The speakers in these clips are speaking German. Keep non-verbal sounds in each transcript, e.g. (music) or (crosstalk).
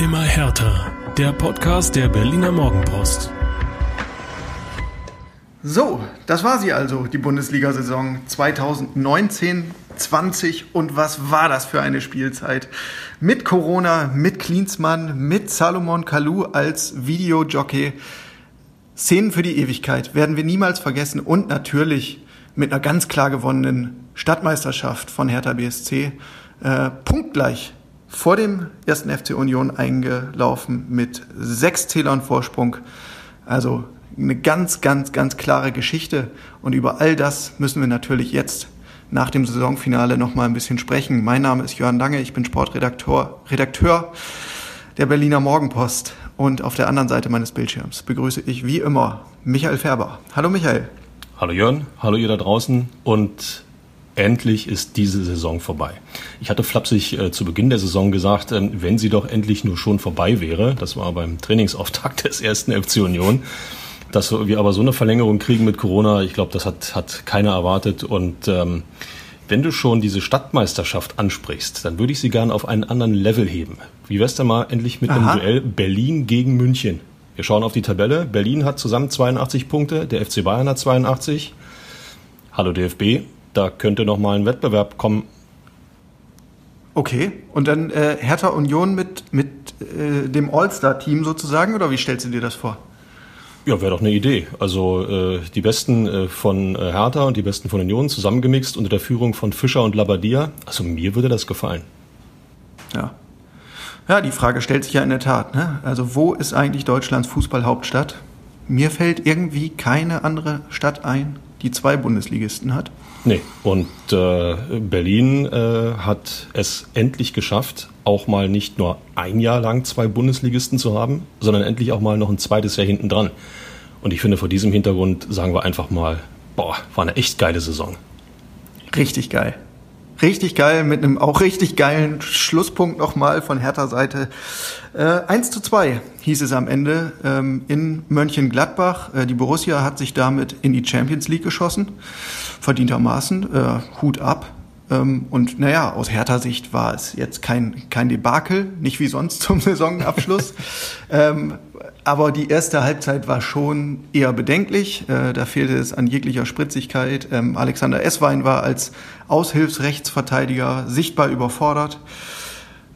Immer härter. Der Podcast der Berliner Morgenpost. So, das war sie also, die Bundesliga-Saison 2019 20 und was war das für eine Spielzeit? Mit Corona, mit Klinsmann, mit Salomon Kalou als Videojockey. Szenen für die Ewigkeit werden wir niemals vergessen und natürlich mit einer ganz klar gewonnenen Stadtmeisterschaft von Hertha BSC äh, punktgleich vor dem ersten FC Union eingelaufen mit sechs Zählern Vorsprung. Also eine ganz, ganz, ganz klare Geschichte. Und über all das müssen wir natürlich jetzt nach dem Saisonfinale noch mal ein bisschen sprechen. Mein Name ist Jörn Lange, ich bin Sportredakteur Redakteur der Berliner Morgenpost. Und auf der anderen Seite meines Bildschirms begrüße ich wie immer Michael Färber. Hallo Michael. Hallo Jörn, hallo ihr da draußen und endlich ist diese Saison vorbei. Ich hatte flapsig äh, zu Beginn der Saison gesagt, äh, wenn sie doch endlich nur schon vorbei wäre, das war beim Trainingsauftakt (laughs) des ersten FC Union, dass wir aber so eine Verlängerung kriegen mit Corona, ich glaube, das hat, hat keiner erwartet. Und ähm, wenn du schon diese Stadtmeisterschaft ansprichst, dann würde ich sie gerne auf einen anderen Level heben. Wie wär's denn mal endlich mit Aha. einem Duell Berlin gegen München? Wir schauen auf die Tabelle. Berlin hat zusammen 82 Punkte, der FC Bayern hat 82. Hallo DFB, da könnte noch mal ein Wettbewerb kommen. Okay, und dann äh, Hertha Union mit, mit äh, dem All-Star-Team sozusagen, oder wie stellst du dir das vor? Ja, wäre doch eine Idee. Also äh, die Besten äh, von äh, Hertha und die Besten von Union zusammengemixt unter der Führung von Fischer und Labadia. Also mir würde das gefallen. Ja. Ja, die Frage stellt sich ja in der Tat. Ne? Also wo ist eigentlich Deutschlands Fußballhauptstadt? Mir fällt irgendwie keine andere Stadt ein, die zwei Bundesligisten hat. Nee, und äh, Berlin äh, hat es endlich geschafft, auch mal nicht nur ein Jahr lang zwei Bundesligisten zu haben, sondern endlich auch mal noch ein zweites Jahr hinten dran. Und ich finde, vor diesem Hintergrund sagen wir einfach mal, boah, war eine echt geile Saison. Richtig geil. Richtig geil, mit einem auch richtig geilen Schlusspunkt nochmal von Hertha Seite. Äh, 1 zu 2 hieß es am Ende ähm, in Mönchengladbach. Äh, die Borussia hat sich damit in die Champions League geschossen, verdientermaßen. Äh, Hut ab. Ähm, und naja, aus Hertha-Sicht war es jetzt kein, kein Debakel, nicht wie sonst zum (laughs) Saisonabschluss. ähm, aber die erste Halbzeit war schon eher bedenklich. Äh, da fehlte es an jeglicher Spritzigkeit. Ähm, Alexander Esswein war als Aushilfsrechtsverteidiger sichtbar überfordert.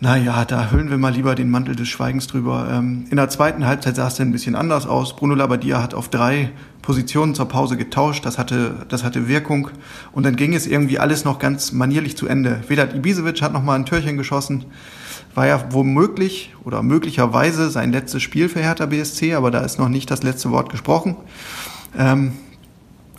Naja, da hüllen wir mal lieber den Mantel des Schweigens drüber. Ähm, in der zweiten Halbzeit sah es dann ein bisschen anders aus. Bruno Labbadia hat auf drei Positionen zur Pause getauscht. Das hatte, das hatte Wirkung. Und dann ging es irgendwie alles noch ganz manierlich zu Ende. Vedat Ibisevic hat noch mal ein Türchen geschossen war ja womöglich oder möglicherweise sein letztes Spiel für Hertha BSC, aber da ist noch nicht das letzte Wort gesprochen. Ähm,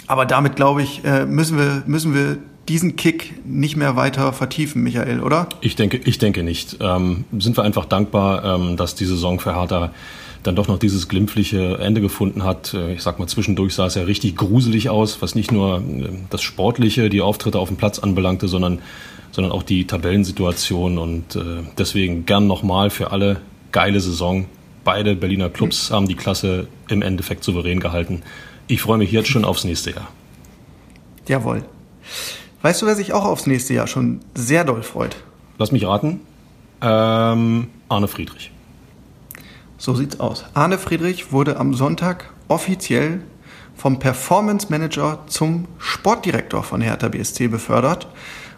aber damit, glaube ich, äh, müssen wir, müssen wir diesen Kick nicht mehr weiter vertiefen, Michael, oder? Ich denke, ich denke nicht. Ähm, sind wir einfach dankbar, ähm, dass die Saison für Hertha dann doch noch dieses glimpfliche Ende gefunden hat. Äh, ich sag mal, zwischendurch sah es ja richtig gruselig aus, was nicht nur äh, das Sportliche, die Auftritte auf dem Platz anbelangte, sondern sondern auch die Tabellensituation. Und äh, deswegen gern nochmal für alle geile Saison. Beide Berliner Clubs haben die Klasse im Endeffekt souverän gehalten. Ich freue mich jetzt schon aufs nächste Jahr. Jawohl. Weißt du, wer sich auch aufs nächste Jahr schon sehr doll freut? Lass mich raten. Ähm, Arne Friedrich. So sieht's aus. Arne Friedrich wurde am Sonntag offiziell vom Performance Manager zum Sportdirektor von Hertha BSC befördert.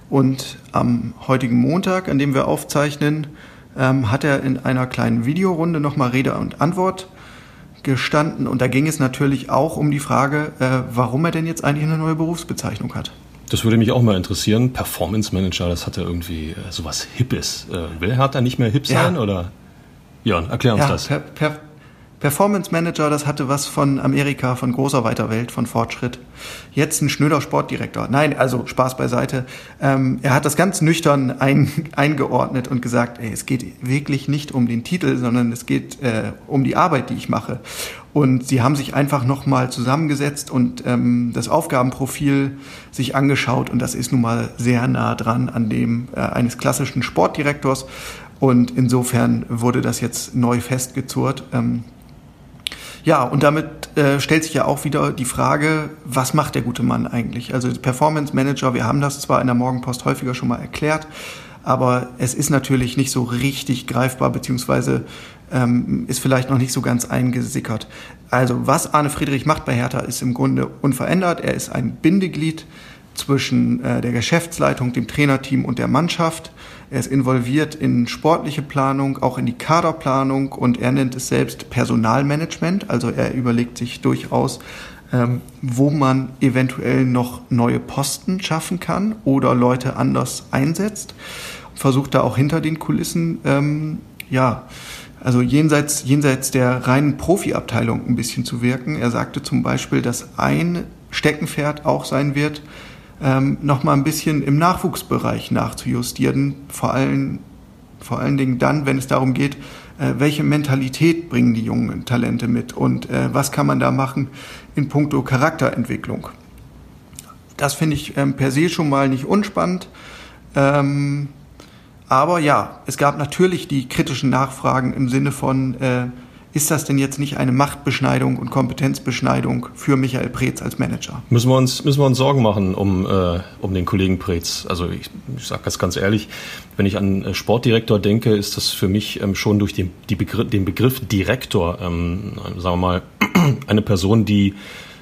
Und am heutigen Montag, an dem wir aufzeichnen, ähm, hat er in einer kleinen Videorunde nochmal Rede und Antwort gestanden. Und da ging es natürlich auch um die Frage, äh, warum er denn jetzt eigentlich eine neue Berufsbezeichnung hat. Das würde mich auch mal interessieren. Performance Manager, das hat ja irgendwie äh, sowas Hippes. Äh, will Hertha nicht mehr hip sein ja. oder? Ja, erklär uns ja, das. Per, per, Performance Manager, das hatte was von Amerika, von großer weiter Welt, von Fortschritt. Jetzt ein schnöder Sportdirektor. Nein, also Spaß beiseite. Ähm, er hat das ganz nüchtern ein, (laughs) eingeordnet und gesagt, ey, es geht wirklich nicht um den Titel, sondern es geht äh, um die Arbeit, die ich mache. Und sie haben sich einfach nochmal zusammengesetzt und ähm, das Aufgabenprofil sich angeschaut und das ist nun mal sehr nah dran an dem äh, eines klassischen Sportdirektors. Und insofern wurde das jetzt neu festgezurrt. Ähm, ja, und damit äh, stellt sich ja auch wieder die Frage, was macht der gute Mann eigentlich? Also Performance Manager, wir haben das zwar in der Morgenpost häufiger schon mal erklärt, aber es ist natürlich nicht so richtig greifbar, beziehungsweise ähm, ist vielleicht noch nicht so ganz eingesickert. Also was Arne Friedrich macht bei Hertha ist im Grunde unverändert. Er ist ein Bindeglied zwischen äh, der Geschäftsleitung, dem Trainerteam und der Mannschaft. Er ist involviert in sportliche Planung, auch in die Kaderplanung und er nennt es selbst Personalmanagement. Also er überlegt sich durchaus, ähm, wo man eventuell noch neue Posten schaffen kann oder Leute anders einsetzt. Versucht da auch hinter den Kulissen, ähm, ja, also jenseits, jenseits der reinen Profiabteilung ein bisschen zu wirken. Er sagte zum Beispiel, dass ein Steckenpferd auch sein wird, ähm, noch mal ein bisschen im Nachwuchsbereich nachzujustieren, vor allen, vor allen Dingen dann, wenn es darum geht, äh, welche Mentalität bringen die jungen Talente mit und äh, was kann man da machen in puncto Charakterentwicklung. Das finde ich ähm, per se schon mal nicht unspannend. Aber ja, es gab natürlich die kritischen Nachfragen im Sinne von, äh, ist das denn jetzt nicht eine Machtbeschneidung und Kompetenzbeschneidung für Michael Preetz als Manager? Müssen wir uns, müssen wir uns Sorgen machen um, äh, um den Kollegen Preetz. Also ich, ich sage das ganz ehrlich, wenn ich an äh, Sportdirektor denke, ist das für mich ähm, schon durch den, die Begriff, den Begriff Direktor, ähm, sagen wir mal, (clears throat) eine Person, die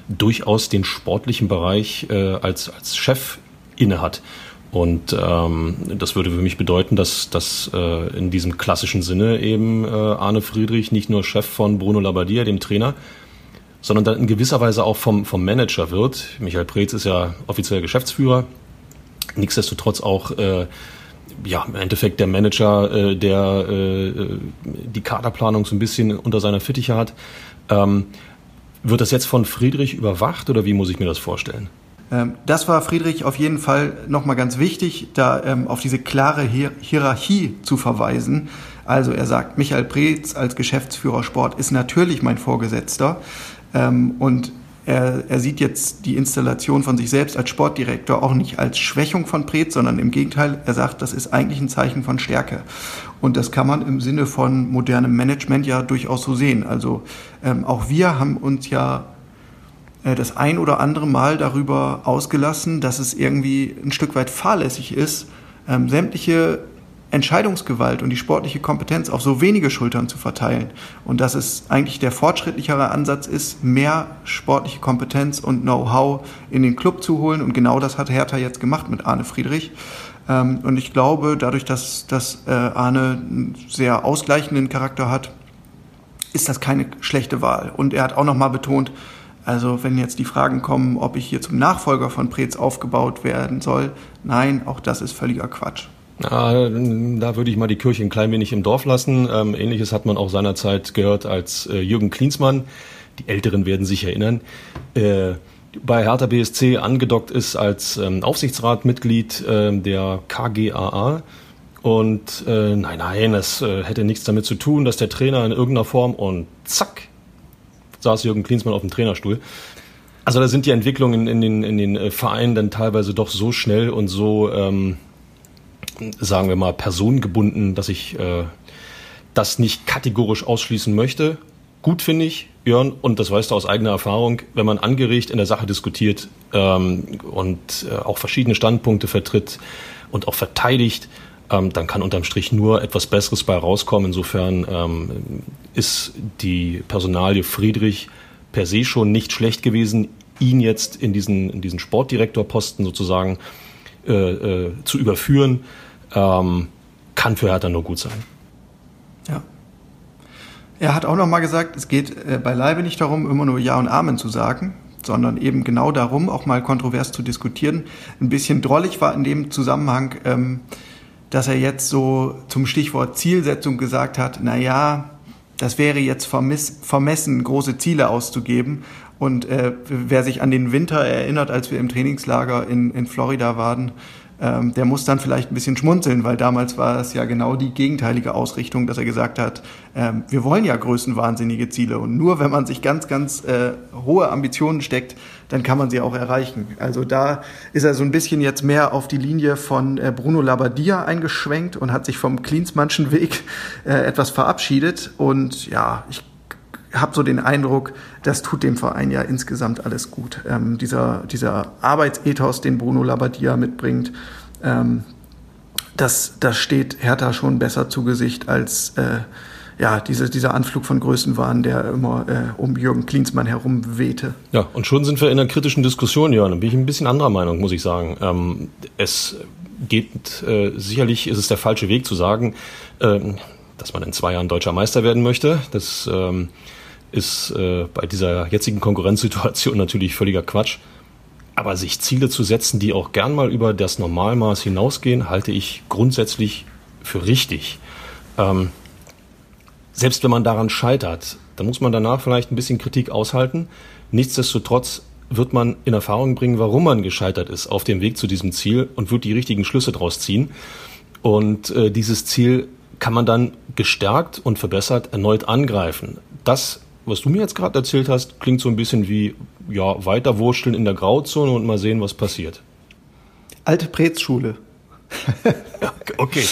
durchaus den sportlichen Bereich äh, als, als Chef innehat. Und ähm, das würde für mich bedeuten, dass, dass äh, in diesem klassischen Sinne eben äh, Arne Friedrich nicht nur Chef von Bruno Labbadia, dem Trainer, sondern dann in gewisser Weise auch vom, vom Manager wird. Michael Preetz ist ja offiziell Geschäftsführer, nichtsdestotrotz auch äh, ja, im Endeffekt der Manager, äh, der äh, die Kaderplanung so ein bisschen unter seiner Fittiche hat. Ähm, wird das jetzt von Friedrich überwacht oder wie muss ich mir das vorstellen? Ähm, das war Friedrich auf jeden Fall nochmal ganz wichtig, da ähm, auf diese klare Hier Hierarchie zu verweisen. Also er sagt, Michael Preetz als Geschäftsführer Sport ist natürlich mein Vorgesetzter ähm, und er, er sieht jetzt die Installation von sich selbst als Sportdirektor auch nicht als Schwächung von Preetz, sondern im Gegenteil, er sagt, das ist eigentlich ein Zeichen von Stärke. Und das kann man im Sinne von modernem Management ja durchaus so sehen. Also ähm, auch wir haben uns ja das ein oder andere Mal darüber ausgelassen, dass es irgendwie ein Stück weit fahrlässig ist, ähm, sämtliche Entscheidungsgewalt und die sportliche Kompetenz auf so wenige Schultern zu verteilen. Und dass es eigentlich der fortschrittlichere Ansatz ist, mehr sportliche Kompetenz und Know-how in den Club zu holen. Und genau das hat Hertha jetzt gemacht mit Arne Friedrich. Ähm, und ich glaube, dadurch, dass, dass äh, Arne einen sehr ausgleichenden Charakter hat, ist das keine schlechte Wahl. Und er hat auch nochmal betont, also wenn jetzt die Fragen kommen, ob ich hier zum Nachfolger von Preetz aufgebaut werden soll, nein, auch das ist völliger Quatsch. Ja, da würde ich mal die Kirche ein klein wenig im Dorf lassen. Ähm, Ähnliches hat man auch seinerzeit gehört, als äh, Jürgen Klinsmann, die Älteren werden sich erinnern, äh, bei Hertha BSC angedockt ist als ähm, Aufsichtsratmitglied äh, der KGAA. Und äh, nein, nein, es äh, hätte nichts damit zu tun, dass der Trainer in irgendeiner Form und zack, saß Jürgen Klinsmann auf dem Trainerstuhl. Also da sind die Entwicklungen in den, in den äh, Vereinen dann teilweise doch so schnell und so, ähm, sagen wir mal, personengebunden, dass ich äh, das nicht kategorisch ausschließen möchte. Gut finde ich, Jörn, und das weißt du aus eigener Erfahrung, wenn man angeregt in der Sache diskutiert ähm, und äh, auch verschiedene Standpunkte vertritt und auch verteidigt, ähm, dann kann unterm Strich nur etwas Besseres bei rauskommen. Insofern ähm, ist die Personalie Friedrich per se schon nicht schlecht gewesen, ihn jetzt in diesen, in diesen Sportdirektorposten sozusagen äh, äh, zu überführen, ähm, kann für Hertha nur gut sein. Ja. Er hat auch noch mal gesagt, es geht äh, beileibe nicht darum, immer nur Ja und Amen zu sagen, sondern eben genau darum, auch mal kontrovers zu diskutieren. Ein bisschen drollig war in dem Zusammenhang, ähm, dass er jetzt so zum Stichwort Zielsetzung gesagt hat, na ja, das wäre jetzt vermiss, vermessen, große Ziele auszugeben. Und äh, wer sich an den Winter erinnert, als wir im Trainingslager in, in Florida waren, ähm, der muss dann vielleicht ein bisschen schmunzeln, weil damals war es ja genau die gegenteilige Ausrichtung, dass er gesagt hat, ähm, wir wollen ja größenwahnsinnige Ziele und nur wenn man sich ganz, ganz äh, hohe Ambitionen steckt, dann kann man sie auch erreichen. Also da ist er so ein bisschen jetzt mehr auf die Linie von äh, Bruno Labbadia eingeschwenkt und hat sich vom Klinsmannschen Weg äh, etwas verabschiedet und ja, ich habe so den Eindruck, das tut dem Verein ja insgesamt alles gut. Ähm, dieser, dieser Arbeitsethos, den Bruno Labbadia mitbringt, ähm, das, das steht Hertha schon besser zu Gesicht als äh, ja, diese, dieser Anflug von Größenwahn, der immer äh, um Jürgen Klinsmann herum wehte. Ja, und schon sind wir in einer kritischen Diskussion, Jörn. Da bin ich ein bisschen anderer Meinung, muss ich sagen. Ähm, es geht, äh, sicherlich ist es der falsche Weg zu sagen, äh, dass man in zwei Jahren deutscher Meister werden möchte. Das ähm, ist äh, bei dieser jetzigen Konkurrenzsituation natürlich völliger Quatsch. Aber sich Ziele zu setzen, die auch gern mal über das Normalmaß hinausgehen, halte ich grundsätzlich für richtig. Ähm, selbst wenn man daran scheitert, dann muss man danach vielleicht ein bisschen Kritik aushalten. Nichtsdestotrotz wird man in Erfahrung bringen, warum man gescheitert ist auf dem Weg zu diesem Ziel und wird die richtigen Schlüsse daraus ziehen. Und äh, dieses Ziel kann man dann gestärkt und verbessert erneut angreifen. Das, was du mir jetzt gerade erzählt hast, klingt so ein bisschen wie ja, weiterwurschteln in der Grauzone und mal sehen, was passiert. Alte Pretzschule. (laughs) okay,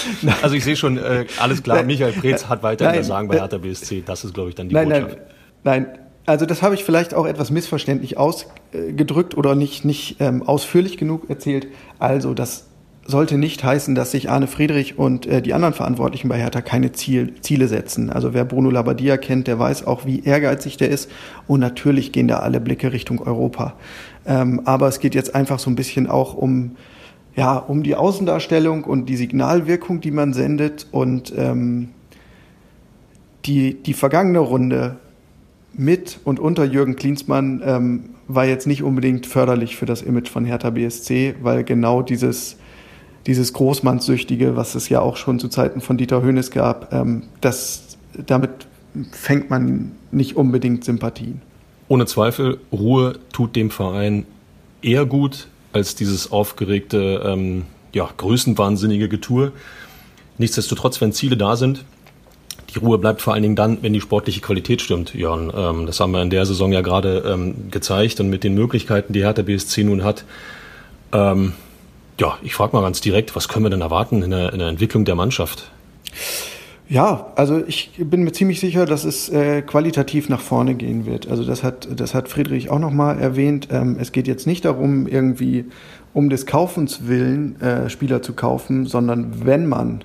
also ich sehe schon, äh, alles klar, Michael Preetz hat weiter das Sagen bei Hertha BSC. Das ist, glaube ich, dann die nein, Botschaft. Nein, nein, also das habe ich vielleicht auch etwas missverständlich ausgedrückt oder nicht, nicht ähm, ausführlich genug erzählt. Also das sollte nicht heißen, dass sich Arne Friedrich und äh, die anderen Verantwortlichen bei Hertha keine Ziel, Ziele setzen. Also wer Bruno Labbadia kennt, der weiß auch, wie ehrgeizig der ist. Und natürlich gehen da alle Blicke Richtung Europa. Ähm, aber es geht jetzt einfach so ein bisschen auch um ja, um die Außendarstellung und die Signalwirkung, die man sendet. Und ähm, die, die vergangene Runde mit und unter Jürgen Klinsmann ähm, war jetzt nicht unbedingt förderlich für das Image von Hertha BSC, weil genau dieses, dieses Großmannssüchtige, was es ja auch schon zu Zeiten von Dieter Höhnes gab, ähm, das, damit fängt man nicht unbedingt Sympathien. Ohne Zweifel, Ruhe tut dem Verein eher gut als dieses aufgeregte, ähm, ja, größenwahnsinnige Getue. Nichtsdestotrotz, wenn Ziele da sind, die Ruhe bleibt vor allen Dingen dann, wenn die sportliche Qualität stimmt, Jörn. Ähm, das haben wir in der Saison ja gerade ähm, gezeigt und mit den Möglichkeiten, die Hertha BSC nun hat. Ähm, ja, ich frage mal ganz direkt, was können wir denn erwarten in der, in der Entwicklung der Mannschaft? Ja, also ich bin mir ziemlich sicher, dass es äh, qualitativ nach vorne gehen wird. Also das hat, das hat Friedrich auch nochmal erwähnt. Ähm, es geht jetzt nicht darum, irgendwie um des Kaufens willen äh, Spieler zu kaufen, sondern wenn man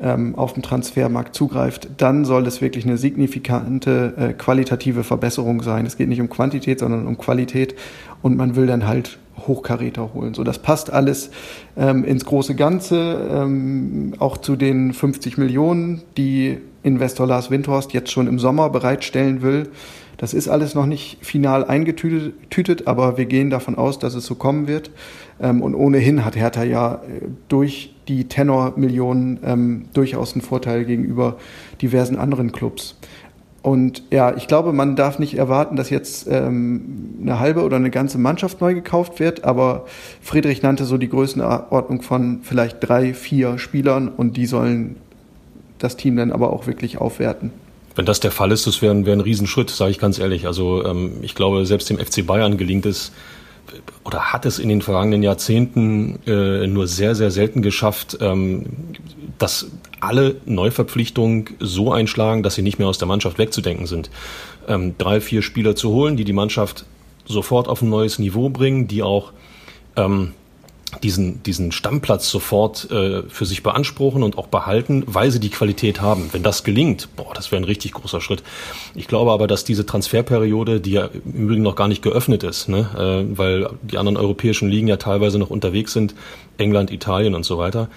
ähm, auf dem Transfermarkt zugreift, dann soll es wirklich eine signifikante äh, qualitative Verbesserung sein. Es geht nicht um Quantität, sondern um Qualität und man will dann halt Hochkaräter holen. So, das passt alles ähm, ins große Ganze, ähm, auch zu den 50 Millionen, die Investor Lars Windhorst jetzt schon im Sommer bereitstellen will. Das ist alles noch nicht final eingetütet, aber wir gehen davon aus, dass es so kommen wird. Ähm, und ohnehin hat Hertha ja äh, durch die Tenor-Millionen ähm, durchaus einen Vorteil gegenüber diversen anderen Clubs. Und ja, ich glaube, man darf nicht erwarten, dass jetzt ähm, eine halbe oder eine ganze Mannschaft neu gekauft wird, aber Friedrich nannte so die Größenordnung von vielleicht drei, vier Spielern und die sollen das Team dann aber auch wirklich aufwerten. Wenn das der Fall ist, das wäre ein, wär ein Riesenschritt, sage ich ganz ehrlich. Also ähm, ich glaube, selbst dem FC Bayern gelingt es, oder hat es in den vergangenen Jahrzehnten äh, nur sehr, sehr selten geschafft, ähm, dass alle Neuverpflichtungen so einschlagen, dass sie nicht mehr aus der Mannschaft wegzudenken sind. Ähm, drei, vier Spieler zu holen, die die Mannschaft sofort auf ein neues Niveau bringen, die auch ähm, diesen, diesen Stammplatz sofort äh, für sich beanspruchen und auch behalten, weil sie die Qualität haben. Wenn das gelingt, boah, das wäre ein richtig großer Schritt. Ich glaube aber, dass diese Transferperiode, die ja im Übrigen noch gar nicht geöffnet ist, ne, äh, weil die anderen europäischen Ligen ja teilweise noch unterwegs sind, England, Italien und so weiter,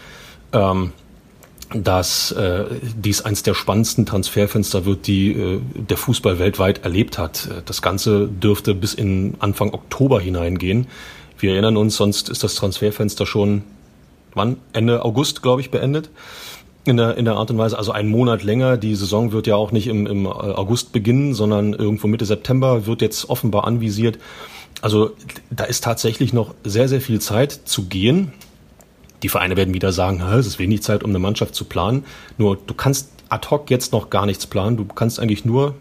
ähm, dass äh, dies eins der spannendsten Transferfenster wird, die äh, der Fußball weltweit erlebt hat. Das Ganze dürfte bis in Anfang Oktober hineingehen. Wir erinnern uns, sonst ist das Transferfenster schon, wann? Ende August, glaube ich, beendet. In der, in der Art und Weise, also einen Monat länger. Die Saison wird ja auch nicht im, im August beginnen, sondern irgendwo Mitte September wird jetzt offenbar anvisiert. Also da ist tatsächlich noch sehr, sehr viel Zeit zu gehen. Die Vereine werden wieder sagen, es ist wenig Zeit, um eine Mannschaft zu planen. Nur du kannst ad hoc jetzt noch gar nichts planen. Du kannst eigentlich nur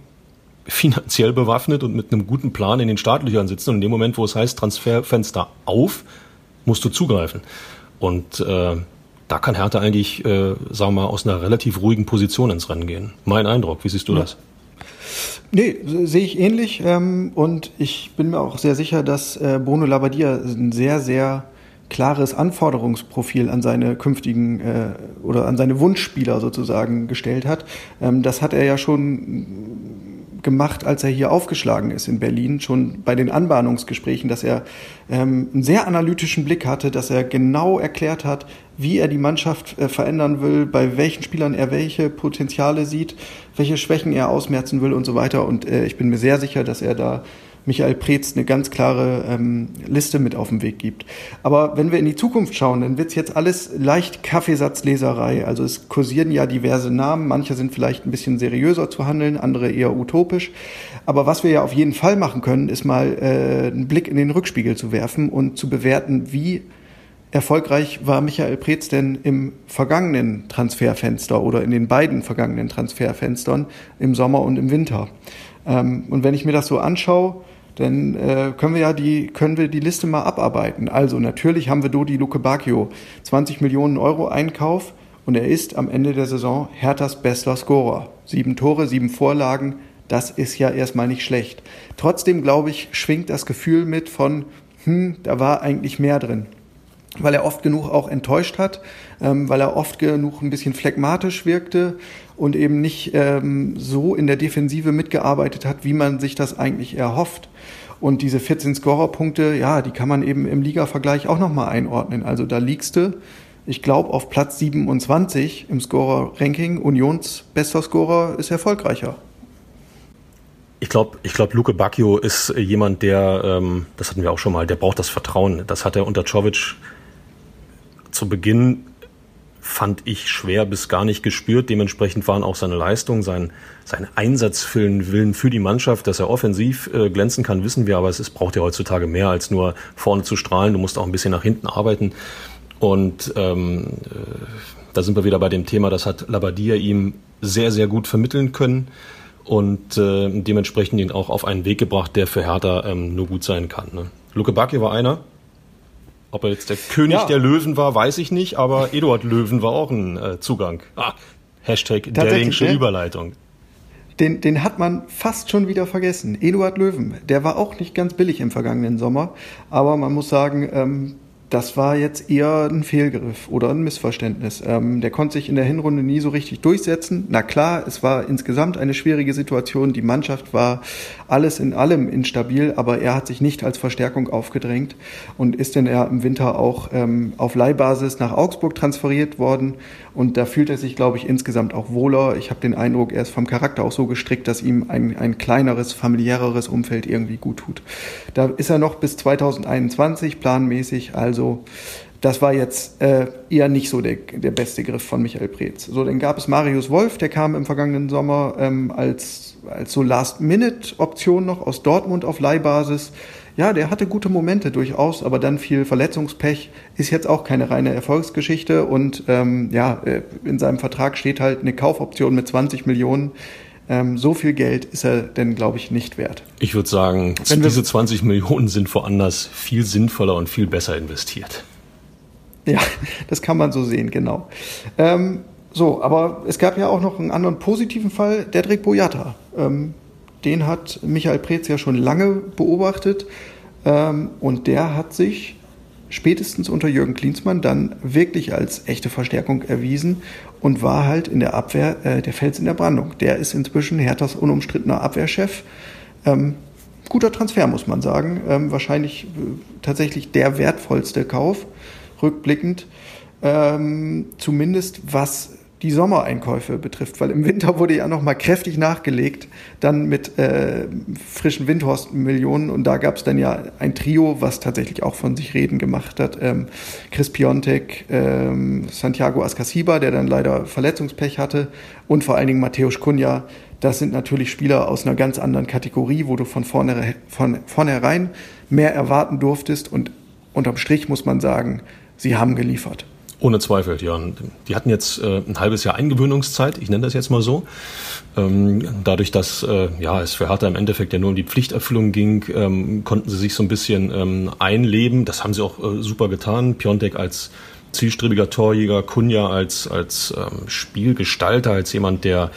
finanziell bewaffnet und mit einem guten Plan in den Startlöchern sitzen. Und in dem Moment, wo es heißt, Transferfenster auf, musst du zugreifen. Und äh, da kann Hertha eigentlich, äh, sagen wir mal, aus einer relativ ruhigen Position ins Rennen gehen. Mein Eindruck. Wie siehst du ja. das? Nee, sehe ich ähnlich. Ähm, und ich bin mir auch sehr sicher, dass äh, Bruno Labbadia ein sehr, sehr klares Anforderungsprofil an seine künftigen äh, oder an seine Wunschspieler sozusagen gestellt hat. Ähm, das hat er ja schon gemacht, als er hier aufgeschlagen ist in Berlin, schon bei den Anbahnungsgesprächen, dass er ähm, einen sehr analytischen Blick hatte, dass er genau erklärt hat, wie er die Mannschaft äh, verändern will, bei welchen Spielern er welche Potenziale sieht, welche Schwächen er ausmerzen will und so weiter. Und äh, ich bin mir sehr sicher, dass er da Michael Preetz eine ganz klare ähm, Liste mit auf den Weg gibt. Aber wenn wir in die Zukunft schauen, dann wird es jetzt alles leicht Kaffeesatzleserei. Also es kursieren ja diverse Namen, manche sind vielleicht ein bisschen seriöser zu handeln, andere eher utopisch. Aber was wir ja auf jeden Fall machen können, ist mal äh, einen Blick in den Rückspiegel zu werfen und zu bewerten, wie erfolgreich war Michael Preetz denn im vergangenen Transferfenster oder in den beiden vergangenen Transferfenstern im Sommer und im Winter. Ähm, und wenn ich mir das so anschaue, dann äh, können wir ja die, können wir die Liste mal abarbeiten. Also natürlich haben wir Dodi Luke Bacchio, 20 Millionen Euro Einkauf und er ist am Ende der Saison Herthas bester Scorer. Sieben Tore, sieben Vorlagen, das ist ja erstmal nicht schlecht. Trotzdem, glaube ich, schwingt das Gefühl mit von, hm, da war eigentlich mehr drin weil er oft genug auch enttäuscht hat, ähm, weil er oft genug ein bisschen phlegmatisch wirkte und eben nicht ähm, so in der Defensive mitgearbeitet hat, wie man sich das eigentlich erhofft. Und diese 14 Scorerpunkte, ja, die kann man eben im Liga-Vergleich auch nochmal einordnen. Also da liegst du, ich glaube, auf Platz 27 im Scorer-Ranking. Unions bester Scorer ist erfolgreicher. Ich glaube, ich glaube, Luke Bacchio ist jemand, der, ähm, das hatten wir auch schon mal, der braucht das Vertrauen. Das hat er unter Czovic zu Beginn fand ich schwer bis gar nicht gespürt. Dementsprechend waren auch seine Leistungen, sein, sein Einsatzwillen für die Mannschaft, dass er offensiv äh, glänzen kann, wissen wir, aber es ist, braucht ja heutzutage mehr als nur vorne zu strahlen. Du musst auch ein bisschen nach hinten arbeiten. Und ähm, äh, da sind wir wieder bei dem Thema, das hat Labadia ihm sehr, sehr gut vermitteln können und äh, dementsprechend ihn auch auf einen Weg gebracht, der für Hertha ähm, nur gut sein kann. Ne? Luke Bacchio war einer, ob er jetzt der König ja. der Löwen war, weiß ich nicht, aber Eduard Löwen war auch ein äh, Zugang. Ah, Hashtag Dellingsche ne? Überleitung. Den, den hat man fast schon wieder vergessen. Eduard Löwen, der war auch nicht ganz billig im vergangenen Sommer, aber man muss sagen, ähm, das war jetzt eher ein Fehlgriff oder ein Missverständnis. Ähm, der konnte sich in der Hinrunde nie so richtig durchsetzen. Na klar, es war insgesamt eine schwierige Situation. Die Mannschaft war alles in allem instabil, aber er hat sich nicht als Verstärkung aufgedrängt und ist dann er im Winter auch ähm, auf Leihbasis nach Augsburg transferiert worden. Und da fühlt er sich, glaube ich, insgesamt auch wohler. Ich habe den Eindruck, er ist vom Charakter auch so gestrickt, dass ihm ein, ein kleineres, familiäreres Umfeld irgendwie gut tut. Da ist er noch bis 2021 planmäßig, also also das war jetzt äh, eher nicht so der, der beste Griff von Michael Preetz. So, dann gab es Marius Wolf, der kam im vergangenen Sommer ähm, als, als so Last-Minute-Option noch aus Dortmund auf Leihbasis. Ja, der hatte gute Momente durchaus, aber dann viel Verletzungspech. Ist jetzt auch keine reine Erfolgsgeschichte und ähm, ja, äh, in seinem Vertrag steht halt eine Kaufoption mit 20 Millionen. Ähm, so viel Geld ist er denn, glaube ich, nicht wert. Ich würde sagen, Wenn diese 20 Millionen sind woanders viel sinnvoller und viel besser investiert. Ja, das kann man so sehen, genau. Ähm, so, aber es gab ja auch noch einen anderen positiven Fall, Dedrick Boyata. Ähm, den hat Michael Preetz ja schon lange beobachtet ähm, und der hat sich spätestens unter Jürgen Klinsmann dann wirklich als echte Verstärkung erwiesen und war halt in der Abwehr äh, der Fels in der Brandung. Der ist inzwischen Herthas unumstrittener Abwehrchef. Ähm, guter Transfer, muss man sagen. Ähm, wahrscheinlich äh, tatsächlich der wertvollste Kauf, rückblickend. Ähm, zumindest was die Sommereinkäufe betrifft, weil im Winter wurde ja noch mal kräftig nachgelegt, dann mit äh, frischen Windhorst-Millionen und da gab es dann ja ein Trio, was tatsächlich auch von sich reden gemacht hat. Ähm, Chris Piontek, ähm, Santiago Ascasiba, der dann leider Verletzungspech hatte und vor allen Dingen Mateusz Kunja. Das sind natürlich Spieler aus einer ganz anderen Kategorie, wo du von, vorne, von vornherein mehr erwarten durftest und unterm Strich muss man sagen, sie haben geliefert. Ohne Zweifel, ja. Die hatten jetzt äh, ein halbes Jahr Eingewöhnungszeit, ich nenne das jetzt mal so. Ähm, dadurch, dass äh, ja, es für Hertha im Endeffekt ja nur um die Pflichterfüllung ging, ähm, konnten sie sich so ein bisschen ähm, einleben. Das haben sie auch äh, super getan. Piontek als zielstrebiger Torjäger, Kunja als, als ähm, Spielgestalter, als jemand, der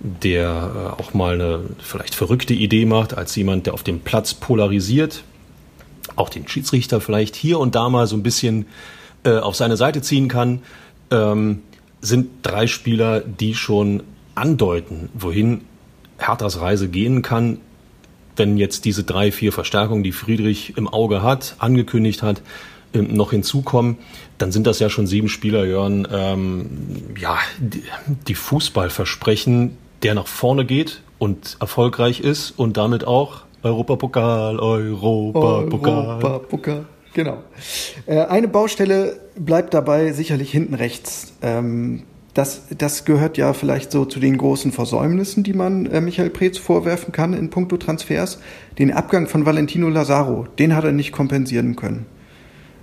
der äh, auch mal eine vielleicht verrückte Idee macht, als jemand, der auf dem Platz polarisiert, auch den Schiedsrichter vielleicht hier und da mal so ein bisschen äh, auf seine Seite ziehen kann, ähm, sind drei Spieler, die schon andeuten, wohin Herthas Reise gehen kann, wenn jetzt diese drei, vier Verstärkungen, die Friedrich im Auge hat, angekündigt hat, ähm, noch hinzukommen, dann sind das ja schon sieben Spieler, Jörn, ähm, ja, die, die Fußball versprechen, der nach vorne geht und erfolgreich ist und damit auch Europapokal, Europapokal. Europapokal, genau. Äh, eine Baustelle bleibt dabei sicherlich hinten rechts. Ähm, das, das gehört ja vielleicht so zu den großen Versäumnissen, die man äh, Michael Preetz vorwerfen kann in puncto Transfers. Den Abgang von Valentino Lazaro, den hat er nicht kompensieren können.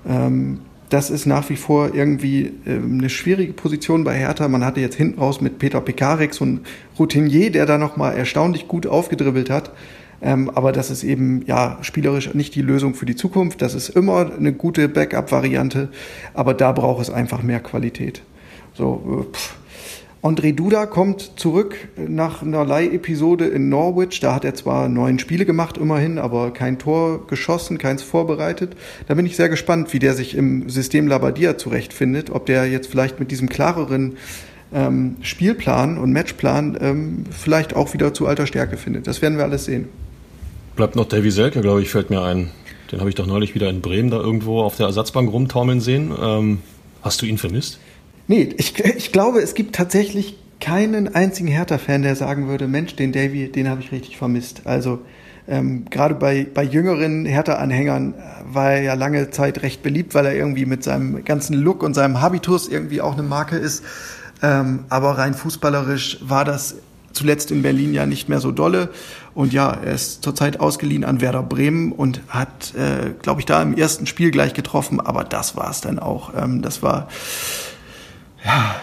Ähm, das ist nach wie vor irgendwie ähm, eine schwierige Position bei Hertha. Man hatte jetzt hinten raus mit Peter Pekarik so einen Routinier, der da nochmal erstaunlich gut aufgedribbelt hat. Ähm, aber das ist eben ja spielerisch nicht die Lösung für die Zukunft. Das ist immer eine gute Backup-Variante, aber da braucht es einfach mehr Qualität. So, äh, pff. André Duda kommt zurück nach einer Leihepisode in Norwich. Da hat er zwar neun Spiele gemacht, immerhin, aber kein Tor geschossen, keins vorbereitet. Da bin ich sehr gespannt, wie der sich im System Labadia zurechtfindet. Ob der jetzt vielleicht mit diesem klareren ähm, Spielplan und Matchplan ähm, vielleicht auch wieder zu alter Stärke findet. Das werden wir alles sehen. Bleibt noch Davy Selke, glaube ich, fällt mir ein. Den habe ich doch neulich wieder in Bremen da irgendwo auf der Ersatzbank rumtaumeln sehen. Ähm, hast du ihn vermisst? Nee, ich, ich glaube, es gibt tatsächlich keinen einzigen Hertha-Fan, der sagen würde, Mensch, den Davy, den habe ich richtig vermisst. Also ähm, gerade bei, bei jüngeren Hertha-Anhängern war er ja lange Zeit recht beliebt, weil er irgendwie mit seinem ganzen Look und seinem Habitus irgendwie auch eine Marke ist. Ähm, aber rein fußballerisch war das zuletzt in Berlin ja nicht mehr so dolle. Und ja, er ist zurzeit ausgeliehen an Werder Bremen und hat, äh, glaube ich, da im ersten Spiel gleich getroffen. Aber das war es dann auch. Ähm, das war ja,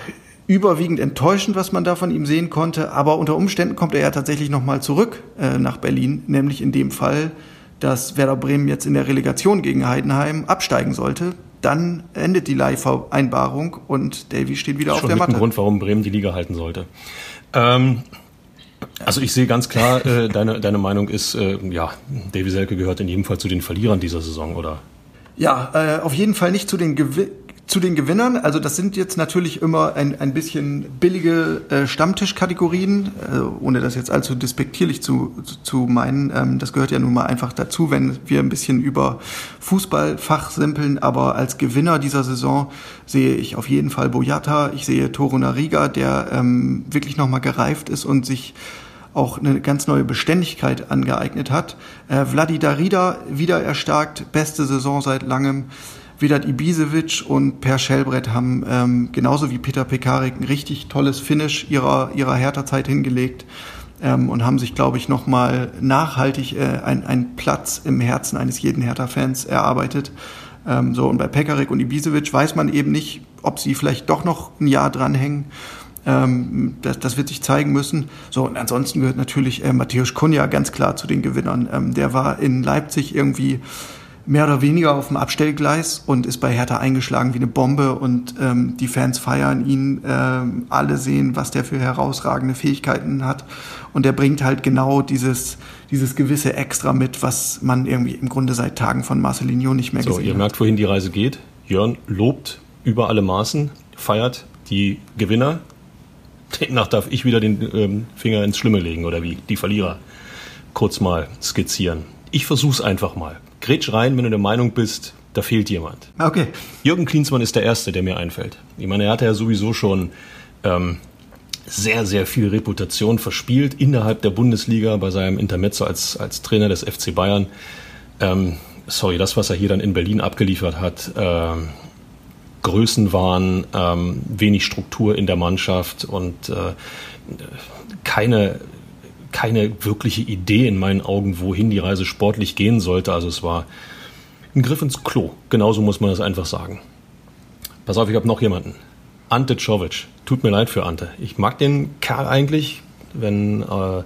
überwiegend enttäuschend, was man da von ihm sehen konnte. Aber unter Umständen kommt er ja tatsächlich nochmal zurück äh, nach Berlin, nämlich in dem Fall, dass Werder Bremen jetzt in der Relegation gegen Heidenheim absteigen sollte. Dann endet die Leihvereinbarung und Davy steht wieder Schon auf der Matte. Ein Grund, warum Bremen die Liga halten sollte. Ähm, also ich sehe ganz klar, äh, deine, deine Meinung ist, äh, ja, Davy Selke gehört in jedem Fall zu den Verlierern dieser Saison, oder? Ja, äh, auf jeden Fall nicht zu den Gew zu den Gewinnern, also das sind jetzt natürlich immer ein, ein bisschen billige äh, Stammtischkategorien, äh, ohne das jetzt allzu despektierlich zu, zu meinen. Ähm, das gehört ja nun mal einfach dazu, wenn wir ein bisschen über Fußball fachsimpeln. Aber als Gewinner dieser Saison sehe ich auf jeden Fall Boyata, ich sehe Toro Nariga, der ähm, wirklich nochmal gereift ist und sich auch eine ganz neue Beständigkeit angeeignet hat. Äh, Vladi Darida wieder erstarkt, beste Saison seit langem. Vedat Ibisevic und Per Schellbrett haben ähm, genauso wie Peter Pekarik ein richtig tolles Finish ihrer, ihrer Hertha-Zeit hingelegt ähm, und haben sich, glaube ich, nochmal nachhaltig äh, einen Platz im Herzen eines jeden Hertha-Fans erarbeitet. Ähm, so, und bei Pekarik und Ibisevic weiß man eben nicht, ob sie vielleicht doch noch ein Jahr dranhängen. Ähm, das, das wird sich zeigen müssen. So, und ansonsten gehört natürlich äh, Matthäus Kunja ganz klar zu den Gewinnern. Ähm, der war in Leipzig irgendwie mehr oder weniger auf dem Abstellgleis und ist bei Hertha eingeschlagen wie eine Bombe und ähm, die Fans feiern ihn, ähm, alle sehen, was der für herausragende Fähigkeiten hat und der bringt halt genau dieses, dieses gewisse Extra mit, was man irgendwie im Grunde seit Tagen von Marcelinho nicht mehr so, gesehen hat. Ihr merkt, wohin die Reise geht. Jörn lobt über alle Maßen, feiert die Gewinner. (laughs) Demnach darf ich wieder den ähm, Finger ins Schlimme legen oder wie die Verlierer kurz mal skizzieren. Ich versuch's einfach mal. Gretsch rein, wenn du der Meinung bist, da fehlt jemand. Okay. Jürgen Klinsmann ist der Erste, der mir einfällt. Ich meine, er hatte ja sowieso schon ähm, sehr, sehr viel Reputation verspielt innerhalb der Bundesliga bei seinem Intermezzo als, als Trainer des FC Bayern. Ähm, sorry, das, was er hier dann in Berlin abgeliefert hat, ähm, Größenwahn, ähm, wenig Struktur in der Mannschaft und äh, keine keine wirkliche Idee in meinen Augen, wohin die Reise sportlich gehen sollte. Also es war ein Griff ins Klo. Genauso muss man das einfach sagen. Pass auf, ich habe noch jemanden. Ante Czovic. Tut mir leid für Ante. Ich mag den Kerl eigentlich. Wenn, äh,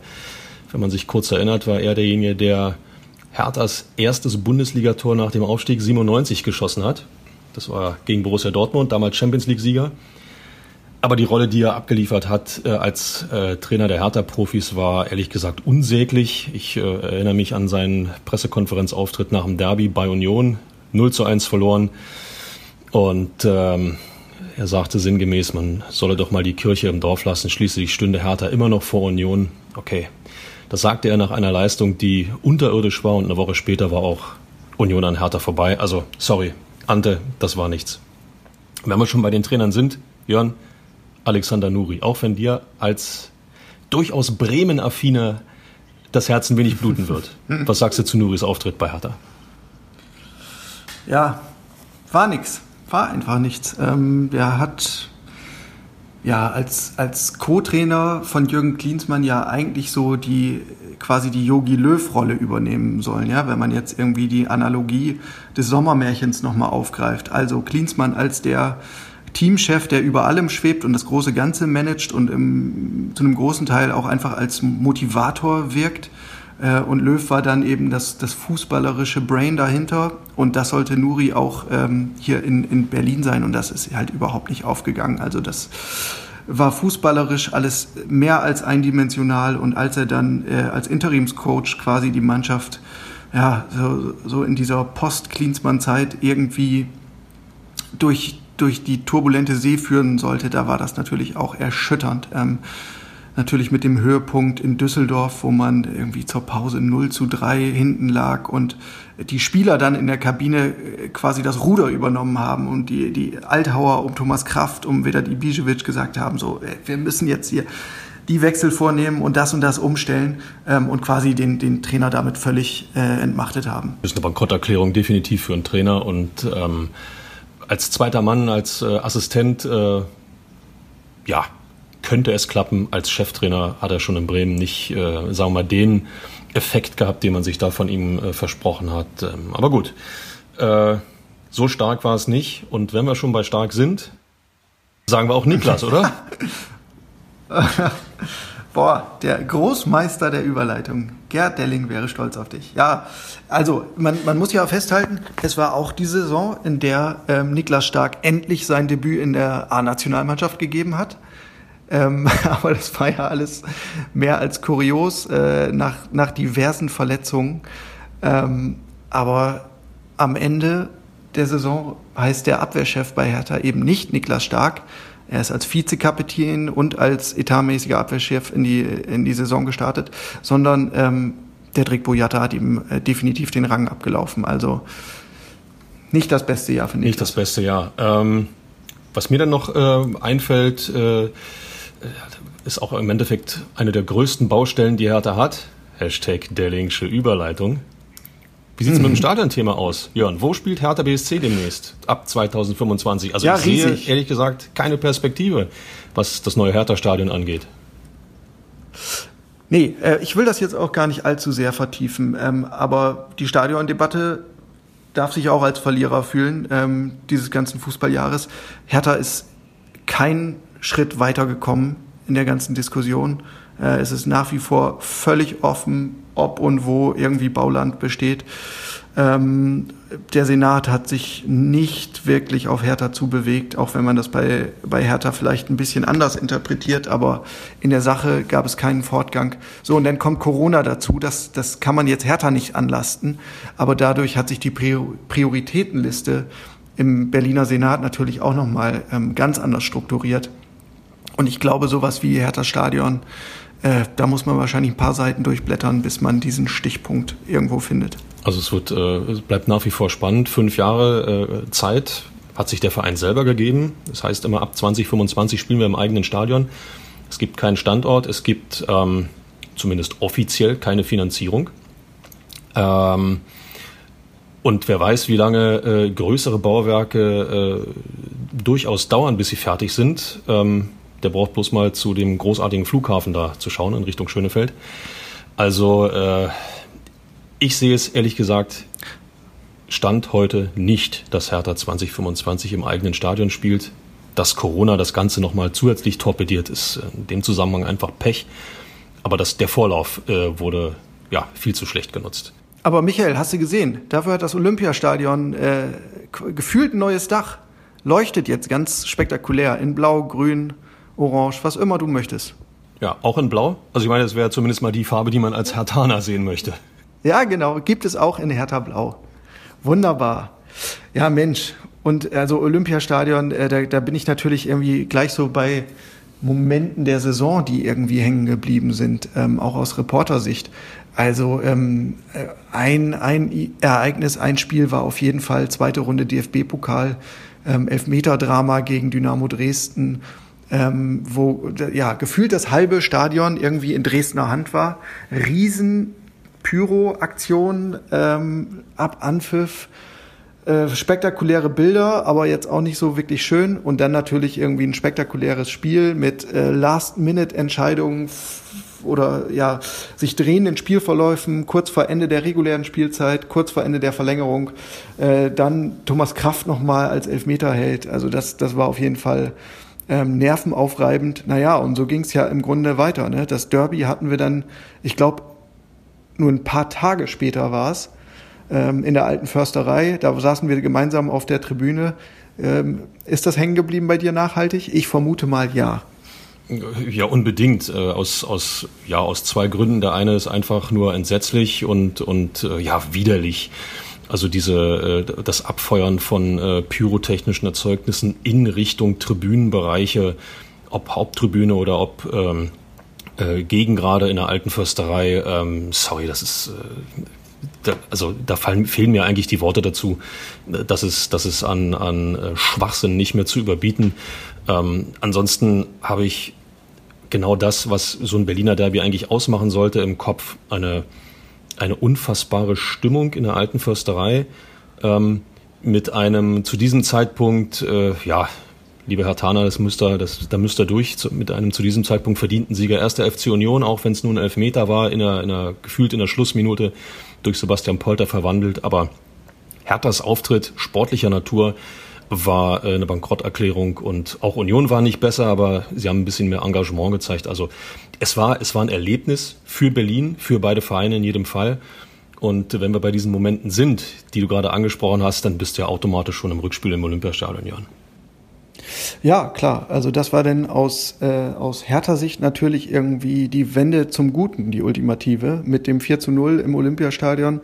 wenn man sich kurz erinnert, war er derjenige, der Herthas erstes Bundesligator nach dem Aufstieg 97 geschossen hat. Das war gegen Borussia Dortmund, damals Champions League-Sieger. Aber die Rolle, die er abgeliefert hat äh, als äh, Trainer der Hertha-Profis, war ehrlich gesagt unsäglich. Ich äh, erinnere mich an seinen Pressekonferenzauftritt nach dem Derby bei Union. 0 zu 1 verloren. Und ähm, er sagte sinngemäß, man solle doch mal die Kirche im Dorf lassen. Schließlich stünde Hertha immer noch vor Union. Okay, das sagte er nach einer Leistung, die unterirdisch war und eine Woche später war auch Union an Hertha vorbei. Also, sorry, Ante, das war nichts. Wenn wir schon bei den Trainern sind, Jörn, Alexander Nuri, auch wenn dir als durchaus Bremen-affiner das Herz ein wenig bluten wird. (laughs) Was sagst du zu Nuris Auftritt bei Hertha? Ja, war nix. War einfach nichts. Ähm, der hat ja als, als Co-Trainer von Jürgen Klinsmann ja eigentlich so die quasi die Yogi Löw-Rolle übernehmen sollen, ja, wenn man jetzt irgendwie die Analogie des Sommermärchens nochmal aufgreift. Also Klinsmann als der Teamchef, der über allem schwebt und das große Ganze managt und im, zu einem großen Teil auch einfach als Motivator wirkt. Äh, und Löw war dann eben das, das fußballerische Brain dahinter. Und das sollte Nuri auch ähm, hier in, in Berlin sein. Und das ist halt überhaupt nicht aufgegangen. Also das war fußballerisch alles mehr als eindimensional. Und als er dann äh, als Interimscoach quasi die Mannschaft ja, so, so in dieser Post-Klinsmann-Zeit irgendwie durch, durch die turbulente See führen sollte, da war das natürlich auch erschütternd. Ähm, natürlich mit dem Höhepunkt in Düsseldorf, wo man irgendwie zur Pause 0 zu 3 hinten lag und die Spieler dann in der Kabine äh, quasi das Ruder übernommen haben und die, die Althauer um Thomas Kraft, um Vedat Ibisevic gesagt haben, so, äh, wir müssen jetzt hier die Wechsel vornehmen und das und das umstellen ähm, und quasi den, den Trainer damit völlig äh, entmachtet haben. Das ist eine Bankrotterklärung definitiv für einen Trainer und ähm, als zweiter Mann, als äh, Assistent, äh, ja, könnte es klappen. Als Cheftrainer hat er schon in Bremen nicht, äh, sagen wir mal, den Effekt gehabt, den man sich da von ihm äh, versprochen hat. Ähm, aber gut, äh, so stark war es nicht. Und wenn wir schon bei stark sind, sagen wir auch Niklas, oder? (laughs) (laughs) Boah, der Großmeister der Überleitung. Gerd Delling wäre stolz auf dich. Ja, also man, man muss ja festhalten, es war auch die Saison, in der ähm, Niklas Stark endlich sein Debüt in der A-Nationalmannschaft gegeben hat. Ähm, (laughs) aber das war ja alles mehr als kurios äh, nach, nach diversen Verletzungen. Ähm, aber am Ende der Saison heißt der Abwehrchef bei Hertha eben nicht Niklas Stark. Er ist als Vizekapitän und als etatmäßiger Abwehrchef in die, in die Saison gestartet, sondern ähm, der Drick Boyata hat ihm äh, definitiv den Rang abgelaufen. Also nicht das beste Jahr, finde ich. Nicht das beste Jahr. Ähm, was mir dann noch äh, einfällt, äh, ist auch im Endeffekt eine der größten Baustellen, die Hertha hat. Hashtag Dellingsche Überleitung. Wie sieht es mit dem mhm. Stadionthema aus? Jörn, wo spielt Hertha BSC demnächst? Ab 2025. Also ja, ich riesig. sehe ehrlich gesagt keine Perspektive, was das neue Hertha-Stadion angeht. Nee, äh, ich will das jetzt auch gar nicht allzu sehr vertiefen, ähm, aber die Stadiondebatte darf sich auch als Verlierer fühlen, ähm, dieses ganzen Fußballjahres. Hertha ist kein Schritt weitergekommen in der ganzen Diskussion. Äh, es ist nach wie vor völlig offen, ob und wo irgendwie Bauland besteht. Ähm, der Senat hat sich nicht wirklich auf Hertha zubewegt, auch wenn man das bei, bei Hertha vielleicht ein bisschen anders interpretiert, aber in der Sache gab es keinen Fortgang. So, und dann kommt Corona dazu, das, das kann man jetzt Hertha nicht anlasten, aber dadurch hat sich die Prioritätenliste im Berliner Senat natürlich auch nochmal ähm, ganz anders strukturiert. Und ich glaube, sowas wie Hertha Stadion, äh, da muss man wahrscheinlich ein paar Seiten durchblättern, bis man diesen Stichpunkt irgendwo findet. Also es wird, äh, es bleibt nach wie vor spannend. Fünf Jahre äh, Zeit hat sich der Verein selber gegeben. Das heißt immer ab 2025 spielen wir im eigenen Stadion. Es gibt keinen Standort, es gibt ähm, zumindest offiziell keine Finanzierung. Ähm, und wer weiß, wie lange äh, größere Bauwerke äh, durchaus dauern, bis sie fertig sind. Ähm, der braucht bloß mal zu dem großartigen Flughafen da zu schauen in Richtung Schönefeld. Also äh, ich sehe es ehrlich gesagt Stand heute nicht, dass Hertha 2025 im eigenen Stadion spielt. Dass Corona das Ganze nochmal zusätzlich torpediert, ist in dem Zusammenhang einfach Pech. Aber das, der Vorlauf äh, wurde ja viel zu schlecht genutzt. Aber Michael, hast du gesehen? Dafür hat das Olympiastadion äh, gefühlt ein neues Dach. Leuchtet jetzt ganz spektakulär in Blau, Grün, orange, was immer du möchtest. Ja, auch in Blau. Also ich meine, das wäre zumindest mal die Farbe, die man als Hertaner sehen möchte. Ja, genau. Gibt es auch in Hertha Blau. Wunderbar. Ja, Mensch. Und also Olympiastadion, äh, da, da bin ich natürlich irgendwie gleich so bei Momenten der Saison, die irgendwie hängen geblieben sind, ähm, auch aus Reportersicht. Also ähm, äh, ein, ein Ereignis, ein Spiel war auf jeden Fall zweite Runde DFB-Pokal, ähm, Elfmeter-Drama gegen Dynamo Dresden ähm, wo ja gefühlt das halbe Stadion irgendwie in Dresdner Hand war. Riesen Pyro-Aktion ähm, ab Anpfiff. Äh, spektakuläre Bilder, aber jetzt auch nicht so wirklich schön. Und dann natürlich irgendwie ein spektakuläres Spiel mit äh, Last-Minute-Entscheidungen oder ja, sich drehenden Spielverläufen kurz vor Ende der regulären Spielzeit, kurz vor Ende der Verlängerung. Äh, dann Thomas Kraft nochmal als Elfmeterheld. Also das, das war auf jeden Fall ähm, nervenaufreibend. Naja, und so ging es ja im Grunde weiter. Ne? Das Derby hatten wir dann, ich glaube, nur ein paar Tage später war es, ähm, in der alten Försterei. Da saßen wir gemeinsam auf der Tribüne. Ähm, ist das hängen geblieben bei dir nachhaltig? Ich vermute mal ja. Ja, unbedingt. Äh, aus, aus, ja, aus zwei Gründen. Der eine ist einfach nur entsetzlich und, und äh, ja, widerlich. Also diese, äh, das Abfeuern von äh, pyrotechnischen Erzeugnissen in Richtung Tribünenbereiche, ob Haupttribüne oder ob ähm, äh, Gegengrade in der alten Försterei, ähm, sorry, das ist, äh, da, also da fallen, fehlen mir eigentlich die Worte dazu, dass es, dass es an, an äh, Schwachsinn nicht mehr zu überbieten. Ähm, ansonsten habe ich genau das, was so ein Berliner Derby eigentlich ausmachen sollte, im Kopf. Eine eine unfassbare Stimmung in der alten Försterei ähm, mit einem zu diesem Zeitpunkt, äh, ja, lieber Herr Thaner, das müsst ihr, das, da müsst ihr durch, zu, mit einem zu diesem Zeitpunkt verdienten Sieger erster FC Union, auch wenn es nur ein Elfmeter war, in einer, in einer, gefühlt in der Schlussminute durch Sebastian Polter verwandelt, aber Herthas Auftritt sportlicher Natur war äh, eine Bankrotterklärung und auch Union war nicht besser, aber sie haben ein bisschen mehr Engagement gezeigt. Also es war, es war ein Erlebnis für Berlin, für beide Vereine in jedem Fall. Und wenn wir bei diesen Momenten sind, die du gerade angesprochen hast, dann bist du ja automatisch schon im Rückspiel im Olympiastadion, Jan. Ja, klar. Also das war denn aus, äh, aus härter Sicht natürlich irgendwie die Wende zum Guten, die ultimative. Mit dem 4 zu 0 im Olympiastadion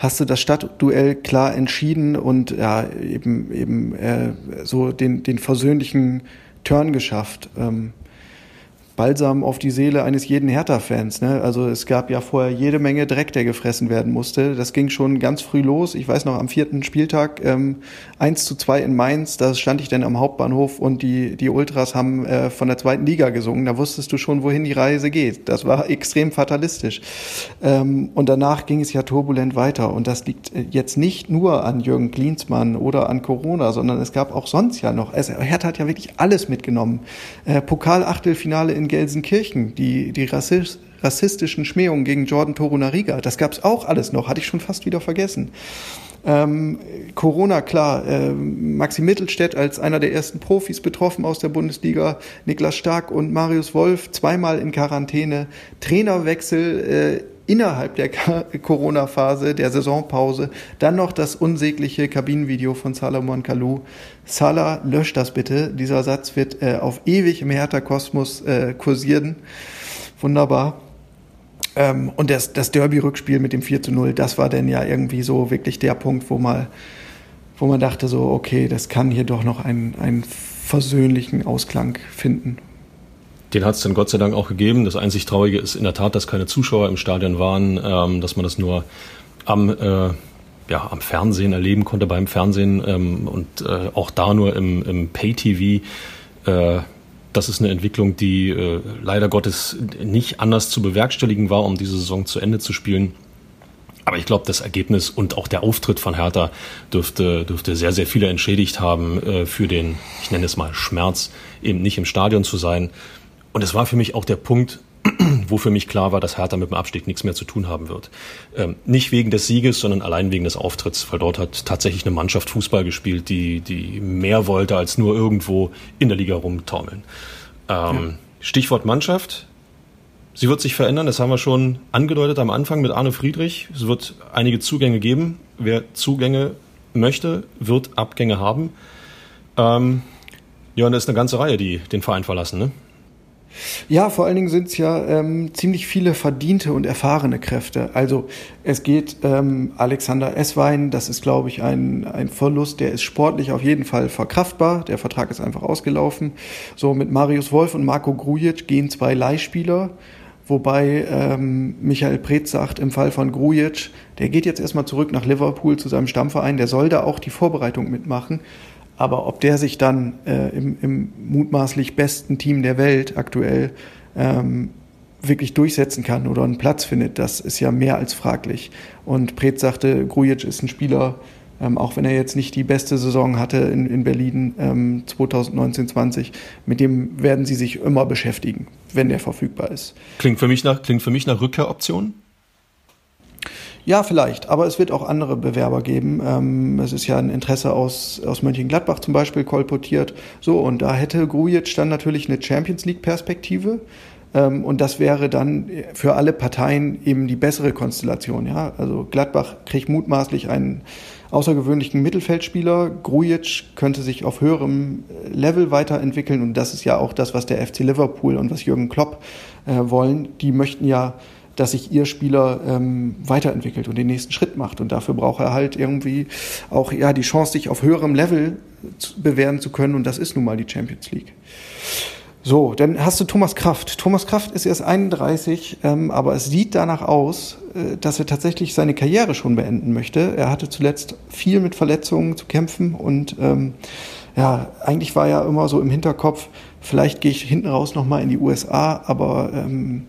hast du das Stadtduell klar entschieden und ja, eben, eben äh, so den, den versöhnlichen Turn geschafft. Ähm, Balsam auf die Seele eines jeden Hertha-Fans. Ne? Also es gab ja vorher jede Menge Dreck, der gefressen werden musste. Das ging schon ganz früh los. Ich weiß noch, am vierten Spieltag ähm, 1 zu 2 in Mainz, da stand ich dann am Hauptbahnhof und die, die Ultras haben äh, von der zweiten Liga gesungen. Da wusstest du schon, wohin die Reise geht. Das war extrem fatalistisch. Ähm, und danach ging es ja turbulent weiter. Und das liegt äh, jetzt nicht nur an Jürgen Klinsmann oder an Corona, sondern es gab auch sonst ja noch. Also Hertha hat ja wirklich alles mitgenommen. Äh, Pokal-Achtelfinale in Gelsenkirchen, die, die Rassist, rassistischen Schmähungen gegen Jordan Torunariga, das gab's auch alles noch, hatte ich schon fast wieder vergessen. Ähm, Corona, klar, äh, Maxi Mittelstädt als einer der ersten Profis betroffen aus der Bundesliga, Niklas Stark und Marius Wolf zweimal in Quarantäne, Trainerwechsel äh, innerhalb der Corona-Phase, der Saisonpause, dann noch das unsägliche Kabinenvideo von Salomon Kalou. Salah, löscht das bitte. Dieser Satz wird äh, auf ewig im Hertha-Kosmos äh, kursieren. Wunderbar. Ähm, und das, das Derby-Rückspiel mit dem 4 zu 0, das war dann ja irgendwie so wirklich der Punkt, wo mal, wo man dachte so, okay, das kann hier doch noch einen, einen versöhnlichen Ausklang finden. Den hat es dann Gott sei Dank auch gegeben. Das einzig Traurige ist in der Tat, dass keine Zuschauer im Stadion waren, ähm, dass man das nur am, äh, ja, am Fernsehen erleben konnte, beim Fernsehen ähm, und äh, auch da nur im, im Pay-TV. Äh, das ist eine Entwicklung, die äh, leider Gottes nicht anders zu bewerkstelligen war, um diese Saison zu Ende zu spielen. Aber ich glaube, das Ergebnis und auch der Auftritt von Hertha dürfte, dürfte sehr, sehr viele entschädigt haben äh, für den, ich nenne es mal Schmerz, eben nicht im Stadion zu sein. Und es war für mich auch der Punkt, (clears throat) wo für mich klar war, dass Hertha mit dem Abstieg nichts mehr zu tun haben wird. Ähm, nicht wegen des Sieges, sondern allein wegen des Auftritts, weil dort hat tatsächlich eine Mannschaft Fußball gespielt, die, die mehr wollte als nur irgendwo in der Liga rumtaumeln. Ähm, ja. Stichwort Mannschaft. Sie wird sich verändern, das haben wir schon angedeutet am Anfang mit Arne Friedrich. Es wird einige Zugänge geben. Wer Zugänge möchte, wird Abgänge haben. Ähm, ja, und da ist eine ganze Reihe, die den Verein verlassen, ne? Ja, vor allen Dingen sind es ja ähm, ziemlich viele verdiente und erfahrene Kräfte. Also es geht ähm, Alexander Esswein, das ist, glaube ich, ein, ein Verlust, der ist sportlich auf jeden Fall verkraftbar. Der Vertrag ist einfach ausgelaufen. So mit Marius Wolf und Marco Grujic gehen zwei Leihspieler. Wobei ähm, Michael Preetz sagt, im Fall von Grujic, der geht jetzt erstmal zurück nach Liverpool zu seinem Stammverein, der soll da auch die Vorbereitung mitmachen. Aber ob der sich dann äh, im, im mutmaßlich besten Team der Welt aktuell ähm, wirklich durchsetzen kann oder einen Platz findet, das ist ja mehr als fraglich. Und Pret sagte, Grujic ist ein Spieler, ähm, auch wenn er jetzt nicht die beste Saison hatte in, in Berlin ähm, 2019-20, mit dem werden sie sich immer beschäftigen, wenn der verfügbar ist. Klingt für mich nach, klingt für mich nach Rückkehroption? Ja, vielleicht, aber es wird auch andere Bewerber geben. Ähm, es ist ja ein Interesse aus, aus Mönchengladbach zum Beispiel kolportiert. So, und da hätte Grujic dann natürlich eine Champions League-Perspektive. Ähm, und das wäre dann für alle Parteien eben die bessere Konstellation. Ja? Also Gladbach kriegt mutmaßlich einen außergewöhnlichen Mittelfeldspieler. Grujic könnte sich auf höherem Level weiterentwickeln. Und das ist ja auch das, was der FC Liverpool und was Jürgen Klopp äh, wollen. Die möchten ja dass sich ihr Spieler ähm, weiterentwickelt und den nächsten Schritt macht. Und dafür braucht er halt irgendwie auch ja die Chance, sich auf höherem Level zu, bewähren zu können. Und das ist nun mal die Champions League. So, dann hast du Thomas Kraft. Thomas Kraft ist erst 31, ähm, aber es sieht danach aus, äh, dass er tatsächlich seine Karriere schon beenden möchte. Er hatte zuletzt viel mit Verletzungen zu kämpfen und ähm, ja, eigentlich war ja immer so im Hinterkopf, vielleicht gehe ich hinten raus nochmal in die USA, aber ähm,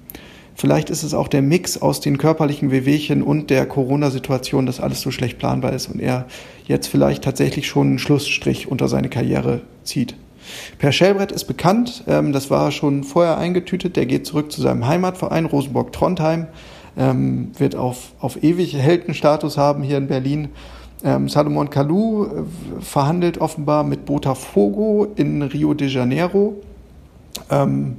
Vielleicht ist es auch der Mix aus den körperlichen Wehwehchen und der Corona-Situation, dass alles so schlecht planbar ist und er jetzt vielleicht tatsächlich schon einen Schlussstrich unter seine Karriere zieht. Per Schellbrett ist bekannt, ähm, das war schon vorher eingetütet, der geht zurück zu seinem Heimatverein Rosenborg-Trondheim, ähm, wird auf, auf ewig Heldenstatus haben hier in Berlin. Ähm, Salomon Kalou äh, verhandelt offenbar mit Botafogo in Rio de Janeiro. Ähm,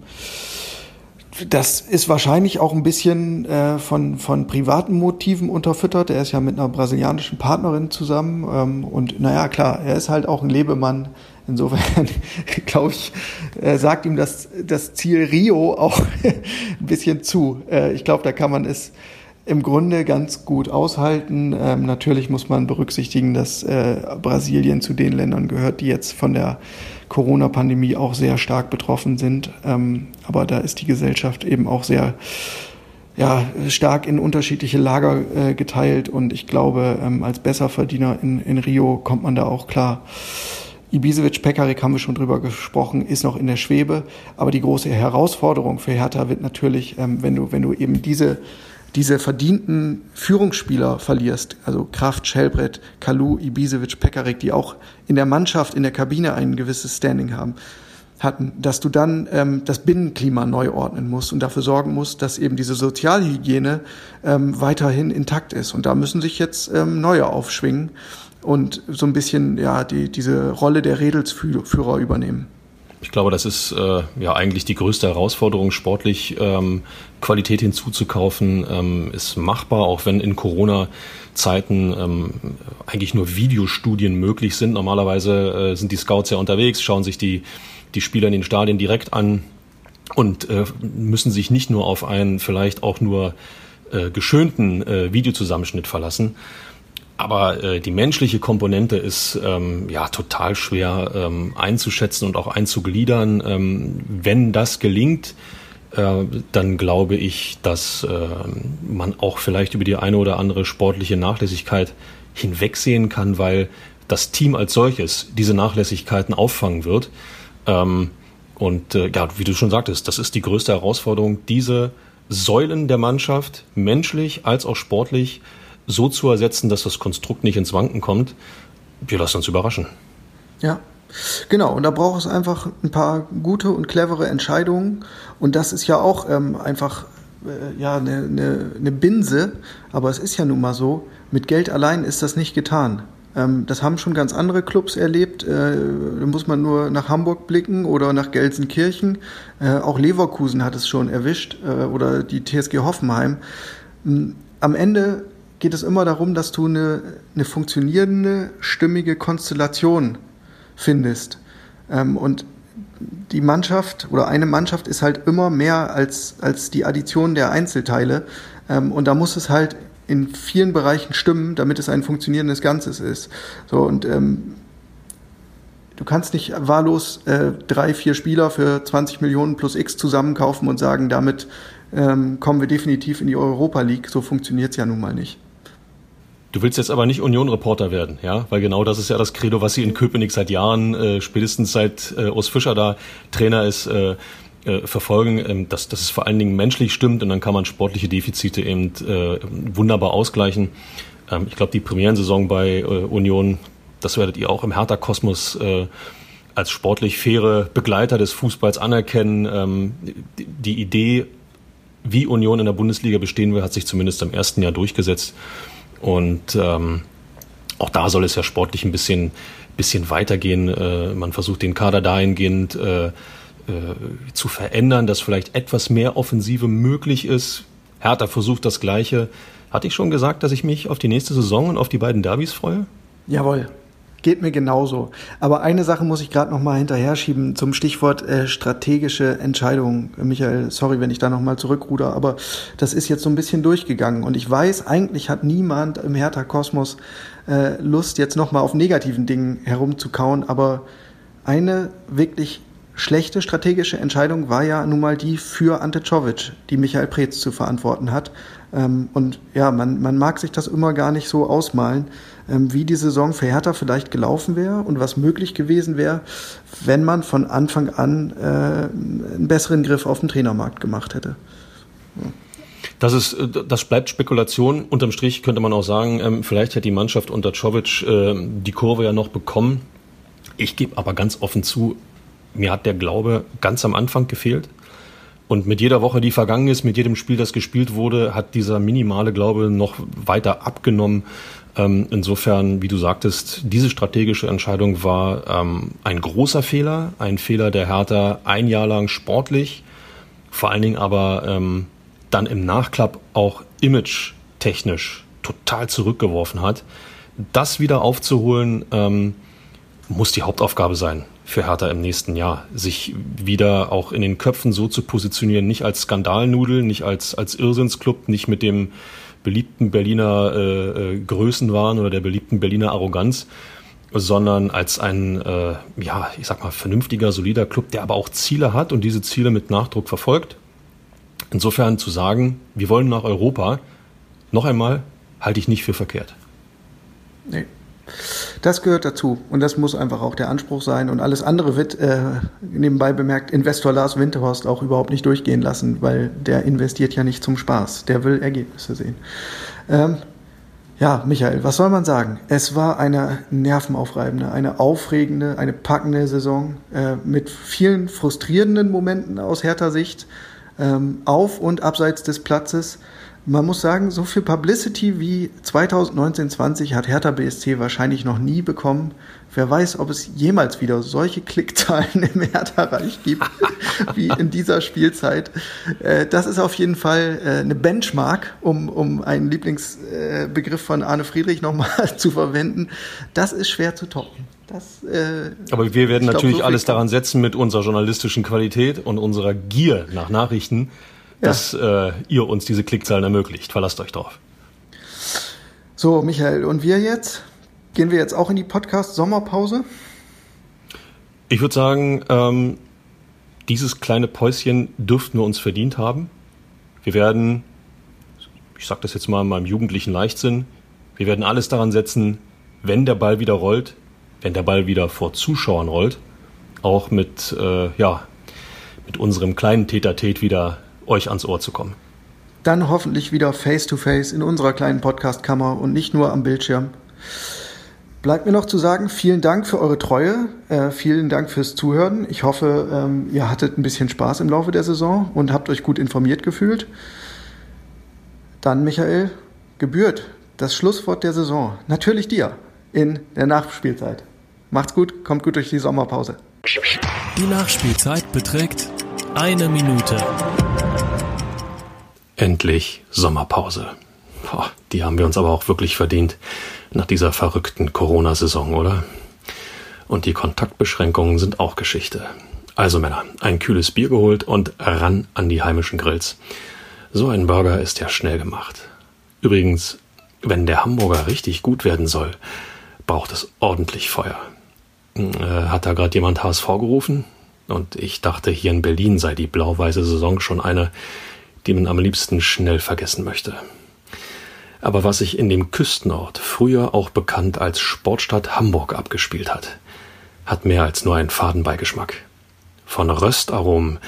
das ist wahrscheinlich auch ein bisschen äh, von, von privaten Motiven unterfüttert. Er ist ja mit einer brasilianischen Partnerin zusammen. Ähm, und naja, klar, er ist halt auch ein Lebemann. Insofern, (laughs) glaube ich, äh, sagt ihm das, das Ziel Rio auch (laughs) ein bisschen zu. Äh, ich glaube, da kann man es im Grunde ganz gut aushalten. Ähm, natürlich muss man berücksichtigen, dass äh, Brasilien zu den Ländern gehört, die jetzt von der Corona-Pandemie auch sehr stark betroffen sind. Ähm, aber da ist die Gesellschaft eben auch sehr ja, stark in unterschiedliche Lager äh, geteilt und ich glaube, ähm, als Besserverdiener in, in Rio kommt man da auch klar. Ibisevic, Pekarik haben wir schon drüber gesprochen, ist noch in der Schwebe. Aber die große Herausforderung für Hertha wird natürlich, ähm, wenn du, wenn du eben diese diese verdienten Führungsspieler verlierst, also Kraft, Schellbrett, Kalu, Ibisevic, Pekarik, die auch in der Mannschaft, in der Kabine ein gewisses Standing haben, hatten, dass du dann ähm, das Binnenklima neu ordnen musst und dafür sorgen musst, dass eben diese Sozialhygiene ähm, weiterhin intakt ist. Und da müssen sich jetzt ähm, neue aufschwingen und so ein bisschen ja die, diese Rolle der Redelsführer übernehmen. Ich glaube, das ist äh, ja eigentlich die größte Herausforderung, sportlich ähm, Qualität hinzuzukaufen, ähm, ist machbar, auch wenn in Corona-Zeiten ähm, eigentlich nur Videostudien möglich sind. Normalerweise äh, sind die Scouts ja unterwegs, schauen sich die, die Spieler in den Stadien direkt an und äh, müssen sich nicht nur auf einen vielleicht auch nur äh, geschönten äh, Videozusammenschnitt verlassen. Aber äh, die menschliche Komponente ist ähm, ja total schwer ähm, einzuschätzen und auch einzugliedern. Ähm, wenn das gelingt, äh, dann glaube ich, dass äh, man auch vielleicht über die eine oder andere sportliche Nachlässigkeit hinwegsehen kann, weil das Team als solches diese Nachlässigkeiten auffangen wird. Ähm, und äh, ja, wie du schon sagtest, das ist die größte Herausforderung, diese Säulen der Mannschaft, menschlich als auch sportlich, so zu ersetzen, dass das Konstrukt nicht ins Wanken kommt. Wir lassen uns überraschen. Ja, Genau, und da braucht es einfach ein paar gute und clevere Entscheidungen. Und das ist ja auch ähm, einfach äh, ja, eine, eine, eine Binse, aber es ist ja nun mal so, mit Geld allein ist das nicht getan. Ähm, das haben schon ganz andere Clubs erlebt. Äh, da muss man nur nach Hamburg blicken oder nach Gelsenkirchen. Äh, auch Leverkusen hat es schon erwischt äh, oder die TSG Hoffenheim. Ähm, am Ende geht es immer darum, dass du eine, eine funktionierende, stimmige Konstellation findest. Ähm, und die Mannschaft oder eine Mannschaft ist halt immer mehr als, als die Addition der Einzelteile. Ähm, und da muss es halt in vielen Bereichen stimmen, damit es ein funktionierendes Ganzes ist. So und ähm, du kannst nicht wahllos äh, drei, vier Spieler für 20 Millionen plus X zusammenkaufen und sagen, damit ähm, kommen wir definitiv in die Europa League. So funktioniert es ja nun mal nicht. Du willst jetzt aber nicht Union-Reporter werden, ja? Weil genau das ist ja das Credo, was sie in Köpenick seit Jahren, äh, spätestens seit äh, Urs Fischer da Trainer ist, äh, äh, verfolgen, ähm, dass, dass es vor allen Dingen menschlich stimmt und dann kann man sportliche Defizite eben äh, wunderbar ausgleichen. Ähm, ich glaube, die Premierensaison bei äh, Union, das werdet ihr auch im Hertha-Kosmos äh, als sportlich faire Begleiter des Fußballs anerkennen. Ähm, die, die Idee, wie Union in der Bundesliga bestehen will, hat sich zumindest im ersten Jahr durchgesetzt. Und ähm, auch da soll es ja sportlich ein bisschen, bisschen weitergehen. Äh, man versucht den Kader dahingehend äh, äh, zu verändern, dass vielleicht etwas mehr Offensive möglich ist. Hertha versucht das Gleiche. Hatte ich schon gesagt, dass ich mich auf die nächste Saison und auf die beiden Derbys freue? Jawohl. Geht mir genauso. Aber eine Sache muss ich gerade noch mal hinterher schieben zum Stichwort äh, strategische Entscheidungen. Michael, sorry, wenn ich da noch mal zurückruder, aber das ist jetzt so ein bisschen durchgegangen und ich weiß, eigentlich hat niemand im Hertha Kosmos äh, Lust jetzt noch mal auf negativen Dingen herumzukauen, aber eine wirklich schlechte strategische Entscheidung war ja nun mal die für Ante Czovic, die Michael Preetz zu verantworten hat. Ähm, und ja, man, man mag sich das immer gar nicht so ausmalen. Ähm, wie die Saison für Hertha vielleicht gelaufen wäre und was möglich gewesen wäre, wenn man von Anfang an äh, einen besseren Griff auf den Trainermarkt gemacht hätte. Das ist, äh, das bleibt Spekulation. Unterm Strich könnte man auch sagen, ähm, vielleicht hätte die Mannschaft unter Czovic äh, die Kurve ja noch bekommen. Ich gebe aber ganz offen zu, mir hat der Glaube ganz am Anfang gefehlt. Und mit jeder Woche, die vergangen ist, mit jedem Spiel, das gespielt wurde, hat dieser minimale Glaube noch weiter abgenommen. Ähm, insofern, wie du sagtest, diese strategische Entscheidung war ähm, ein großer Fehler, ein Fehler der Hertha ein Jahr lang sportlich, vor allen Dingen aber ähm, dann im Nachklapp auch image-technisch total zurückgeworfen hat. Das wieder aufzuholen, ähm, muss die Hauptaufgabe sein für Hertha im nächsten Jahr, sich wieder auch in den Köpfen so zu positionieren, nicht als Skandalnudel, nicht als, als Irrsinnsclub, nicht mit dem beliebten Berliner äh, äh, Größenwahn oder der beliebten Berliner Arroganz, sondern als ein, äh, ja, ich sag mal, vernünftiger, solider Club, der aber auch Ziele hat und diese Ziele mit Nachdruck verfolgt. Insofern zu sagen, wir wollen nach Europa, noch einmal, halte ich nicht für verkehrt. Nee. Das gehört dazu und das muss einfach auch der Anspruch sein und alles andere wird äh, nebenbei bemerkt Investor Lars Winterhorst auch überhaupt nicht durchgehen lassen, weil der investiert ja nicht zum Spaß, der will Ergebnisse sehen. Ähm, ja, Michael, was soll man sagen? Es war eine nervenaufreibende, eine aufregende, eine packende Saison äh, mit vielen frustrierenden Momenten aus härter Sicht ähm, auf und abseits des Platzes man muss sagen, so viel Publicity wie 2019-20 hat Hertha BSC wahrscheinlich noch nie bekommen. Wer weiß, ob es jemals wieder solche Klickzahlen (laughs) im Hertha-Reich gibt (laughs) wie in dieser Spielzeit. Äh, das ist auf jeden Fall äh, eine Benchmark, um, um einen Lieblingsbegriff von Arne Friedrich nochmal (laughs) zu verwenden. Das ist schwer zu toppen. Das, äh, Aber wir werden natürlich glaub, so alles daran setzen mit unserer journalistischen Qualität und unserer Gier nach Nachrichten, dass äh, ihr uns diese Klickzahlen ermöglicht. Verlasst euch drauf. So, Michael, und wir jetzt? Gehen wir jetzt auch in die Podcast-Sommerpause? Ich würde sagen, ähm, dieses kleine Päuschen dürften wir uns verdient haben. Wir werden, ich sage das jetzt mal in meinem jugendlichen Leichtsinn, wir werden alles daran setzen, wenn der Ball wieder rollt, wenn der Ball wieder vor Zuschauern rollt, auch mit, äh, ja, mit unserem kleinen Tätertät wieder euch ans Ohr zu kommen. Dann hoffentlich wieder face-to-face -face in unserer kleinen Podcastkammer und nicht nur am Bildschirm. Bleibt mir noch zu sagen, vielen Dank für eure Treue, äh, vielen Dank fürs Zuhören. Ich hoffe, ähm, ihr hattet ein bisschen Spaß im Laufe der Saison und habt euch gut informiert gefühlt. Dann, Michael, gebührt das Schlusswort der Saison. Natürlich dir in der Nachspielzeit. Macht's gut, kommt gut durch die Sommerpause. Die Nachspielzeit beträgt eine Minute. Endlich Sommerpause. Boah, die haben wir uns aber auch wirklich verdient nach dieser verrückten Corona-Saison, oder? Und die Kontaktbeschränkungen sind auch Geschichte. Also Männer, ein kühles Bier geholt und ran an die heimischen Grills. So ein Burger ist ja schnell gemacht. Übrigens, wenn der Hamburger richtig gut werden soll, braucht es ordentlich Feuer. Äh, hat da gerade jemand HSV gerufen? Und ich dachte, hier in Berlin sei die blau-weiße Saison schon eine, die man am liebsten schnell vergessen möchte. Aber was sich in dem Küstenort, früher auch bekannt als Sportstadt Hamburg, abgespielt hat, hat mehr als nur einen Fadenbeigeschmack. Von Röstaromen,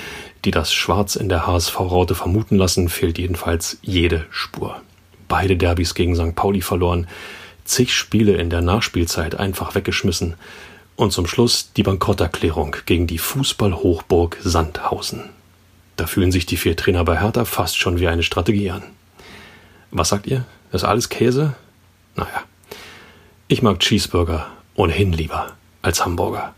die das Schwarz in der HSV-Raute vermuten lassen, fehlt jedenfalls jede Spur. Beide Derbys gegen St. Pauli verloren, zig Spiele in der Nachspielzeit einfach weggeschmissen und zum Schluss die Bankrotterklärung gegen die Fußballhochburg Sandhausen. Da fühlen sich die vier Trainer bei Hertha fast schon wie eine Strategie an. Was sagt ihr? ist alles Käse? Naja. Ich mag Cheeseburger ohnehin lieber als Hamburger.